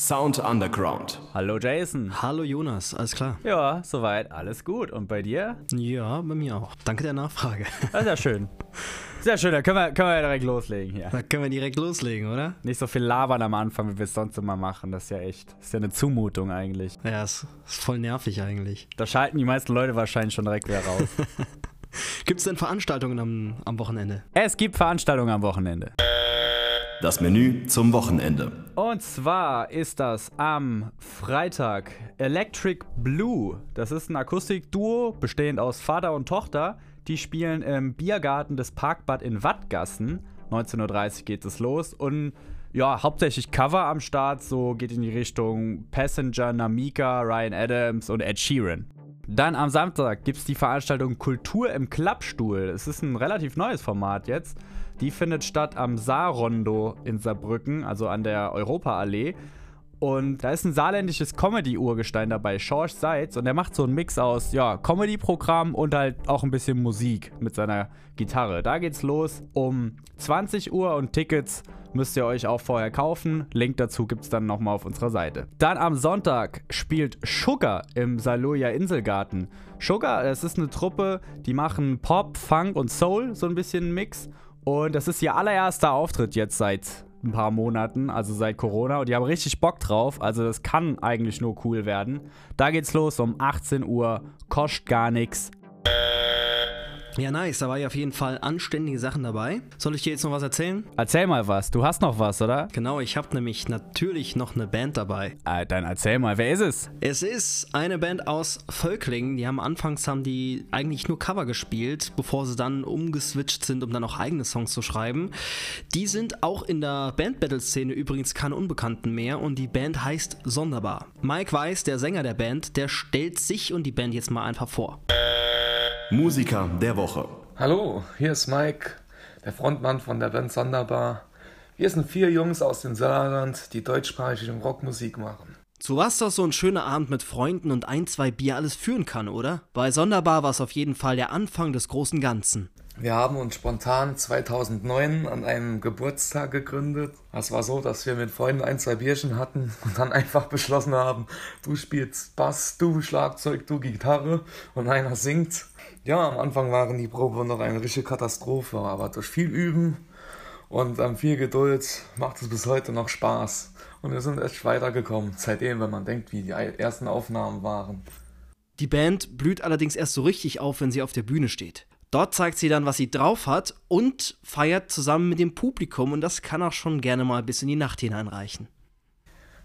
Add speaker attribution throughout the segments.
Speaker 1: Sound Underground.
Speaker 2: Hallo Jason.
Speaker 3: Hallo Jonas, alles klar?
Speaker 2: Ja, soweit, alles gut. Und bei dir?
Speaker 3: Ja, bei mir auch. Danke der Nachfrage.
Speaker 2: Das ist ja schön. Sehr schön, da können wir, können wir ja direkt loslegen hier.
Speaker 3: Da können wir direkt loslegen, oder?
Speaker 2: Nicht so viel labern am Anfang, wie wir es sonst immer machen. Das ist ja echt, das ist ja eine Zumutung eigentlich.
Speaker 3: Ja, ist, ist voll nervig eigentlich.
Speaker 2: Da schalten die meisten Leute wahrscheinlich schon direkt wieder raus.
Speaker 3: Gibt es denn Veranstaltungen am, am Wochenende?
Speaker 2: es gibt Veranstaltungen am Wochenende.
Speaker 1: Das Menü zum Wochenende.
Speaker 2: Und zwar ist das am Freitag Electric Blue. Das ist ein Akustikduo bestehend aus Vater und Tochter. Die spielen im Biergarten des Parkbad in Wattgassen. 19.30 Uhr geht es los. Und ja, hauptsächlich Cover am Start. So geht in die Richtung Passenger, Namika, Ryan Adams und Ed Sheeran. Dann am Samstag gibt es die Veranstaltung Kultur im Klappstuhl. Es ist ein relativ neues Format jetzt. Die findet statt am Saarrondo in Saarbrücken, also an der Europaallee. Und da ist ein saarländisches Comedy-Urgestein dabei, Schorsch Seitz. Und der macht so einen Mix aus, ja, Comedy-Programm und halt auch ein bisschen Musik mit seiner Gitarre. Da geht's los um 20 Uhr und Tickets müsst ihr euch auch vorher kaufen. Link dazu gibt's dann nochmal auf unserer Seite. Dann am Sonntag spielt Sugar im Saloja Inselgarten. Sugar, das ist eine Truppe, die machen Pop, Funk und Soul, so ein bisschen Mix. Und das ist ihr allererster Auftritt jetzt seit ein paar Monaten, also seit Corona. Und die haben richtig Bock drauf. Also das kann eigentlich nur cool werden. Da geht's los um 18 Uhr. Kostet gar nichts.
Speaker 3: Ja, nice. Da war ja auf jeden Fall anständige Sachen dabei. Soll ich dir jetzt noch was erzählen?
Speaker 2: Erzähl mal was. Du hast noch was, oder?
Speaker 3: Genau, ich habe nämlich natürlich noch eine Band dabei.
Speaker 2: Äh, dann erzähl mal. Wer ist es?
Speaker 3: Es ist eine Band aus Völklingen. Die haben anfangs haben die eigentlich nur Cover gespielt, bevor sie dann umgeswitcht sind, um dann auch eigene Songs zu schreiben. Die sind auch in der Band-Battle-Szene übrigens keine Unbekannten mehr und die Band heißt Sonderbar. Mike Weiß, der Sänger der Band, der stellt sich und die Band jetzt mal einfach vor.
Speaker 1: Musiker der Woche.
Speaker 4: Hallo, hier ist Mike, der Frontmann von der Band Sonderbar. Wir sind vier Jungs aus dem Saarland, die deutschsprachige Rockmusik machen.
Speaker 3: Zu was doch so ein schöner Abend mit Freunden und ein, zwei Bier alles führen kann, oder? Bei Sonderbar war es auf jeden Fall der Anfang des großen Ganzen.
Speaker 4: Wir haben uns spontan 2009 an einem Geburtstag gegründet. Es war so, dass wir mit Freunden ein, zwei Bierchen hatten und dann einfach beschlossen haben, du spielst Bass, du Schlagzeug, du Gitarre und einer singt. Ja, am Anfang waren die Proben noch eine richtige Katastrophe, aber durch viel Üben und ähm, viel Geduld macht es bis heute noch Spaß. Und wir sind echt weitergekommen, seitdem, wenn man denkt, wie die ersten Aufnahmen waren.
Speaker 3: Die Band blüht allerdings erst so richtig auf, wenn sie auf der Bühne steht. Dort zeigt sie dann, was sie drauf hat und feiert zusammen mit dem Publikum und das kann auch schon gerne mal bis in die Nacht hineinreichen.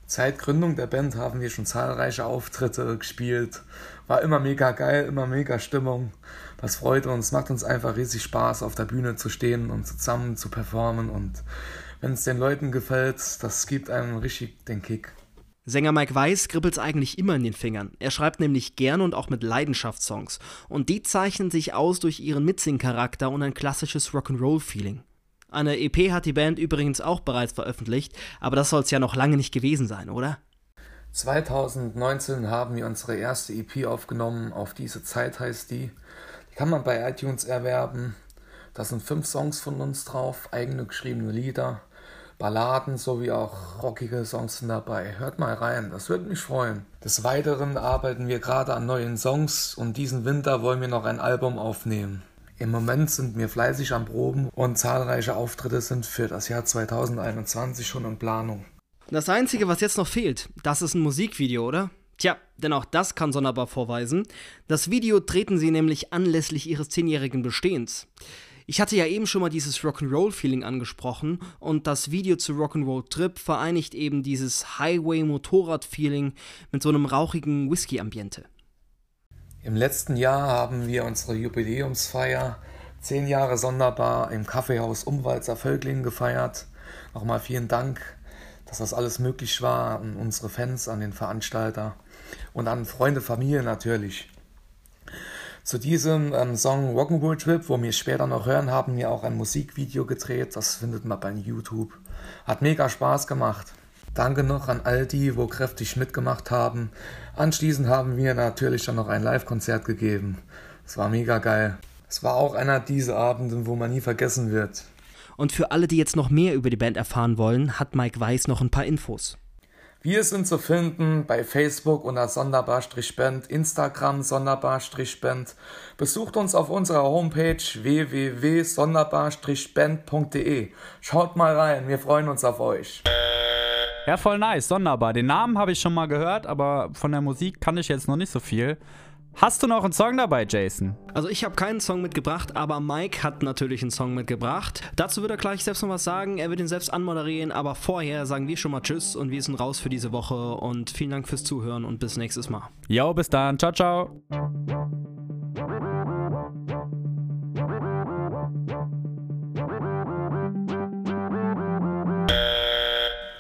Speaker 4: Seit Gründung der Band haben wir schon zahlreiche Auftritte gespielt. War immer mega geil, immer mega Stimmung. Das freut uns, macht uns einfach riesig Spaß, auf der Bühne zu stehen und zusammen zu performen. Und wenn es den Leuten gefällt, das gibt einem richtig den Kick.
Speaker 3: Sänger Mike Weiss kribbelt's eigentlich immer in den Fingern. Er schreibt nämlich gern und auch mit Leidenschaft Songs. Und die zeichnen sich aus durch ihren Mitsing-Charakter und ein klassisches Rock'n'Roll-Feeling. Eine EP hat die Band übrigens auch bereits veröffentlicht, aber das soll's ja noch lange nicht gewesen sein, oder?
Speaker 4: 2019 haben wir unsere erste EP aufgenommen, auf diese Zeit heißt die. Die kann man bei iTunes erwerben. Da sind fünf Songs von uns drauf, eigene geschriebene Lieder, Balladen sowie auch rockige Songs sind dabei. Hört mal rein, das würde mich freuen. Des Weiteren arbeiten wir gerade an neuen Songs und diesen Winter wollen wir noch ein Album aufnehmen. Im Moment sind wir fleißig am Proben und zahlreiche Auftritte sind für das Jahr 2021 schon in Planung.
Speaker 3: Das Einzige, was jetzt noch fehlt, das ist ein Musikvideo, oder? Tja, denn auch das kann Sonderbar vorweisen. Das Video treten sie nämlich anlässlich ihres zehnjährigen Bestehens. Ich hatte ja eben schon mal dieses Rock'n'Roll-Feeling angesprochen und das Video zu Rock'n'Roll Trip vereinigt eben dieses Highway-Motorrad-Feeling mit so einem rauchigen Whisky-Ambiente.
Speaker 4: Im letzten Jahr haben wir unsere Jubiläumsfeier zehn Jahre sonderbar im Kaffeehaus Umwalzer Völklingen gefeiert. Nochmal vielen Dank dass das alles möglich war, an unsere Fans, an den Veranstalter und an Freunde, Familie natürlich. Zu diesem ähm, Song Rock'n'Roll Trip, wo wir später noch hören, haben wir auch ein Musikvideo gedreht. Das findet man bei YouTube. Hat mega Spaß gemacht. Danke noch an all die, wo kräftig mitgemacht haben. Anschließend haben wir natürlich dann noch ein Live-Konzert gegeben. Es war mega geil. Es war auch einer dieser Abende, wo man nie vergessen wird.
Speaker 3: Und für alle, die jetzt noch mehr über die Band erfahren wollen, hat Mike Weiß noch ein paar Infos.
Speaker 4: Wir sind zu finden bei Facebook unter Sonderbar-Band, Instagram Sonderbar-Band. Besucht uns auf unserer Homepage www.sonderbar-band.de. Schaut mal rein, wir freuen uns auf euch.
Speaker 2: Ja, voll nice, sonderbar. Den Namen habe ich schon mal gehört, aber von der Musik kann ich jetzt noch nicht so viel. Hast du noch einen Song dabei, Jason?
Speaker 3: Also ich habe keinen Song mitgebracht, aber Mike hat natürlich einen Song mitgebracht. Dazu wird er gleich selbst noch was sagen. Er wird ihn selbst anmoderieren, aber vorher sagen wir schon mal Tschüss und wir sind raus für diese Woche und vielen Dank fürs Zuhören und bis nächstes Mal.
Speaker 2: Jo, bis dann. Ciao, ciao.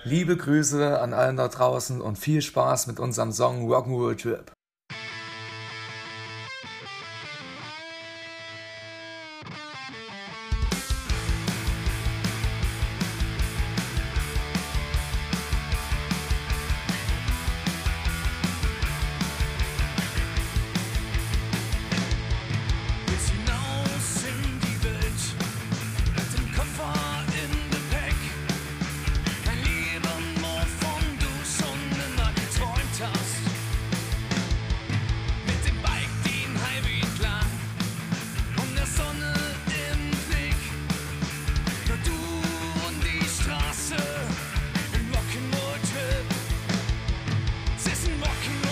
Speaker 4: Liebe Grüße an allen da draußen und viel Spaß mit unserem Song Rock'n'Roll Trip. mocking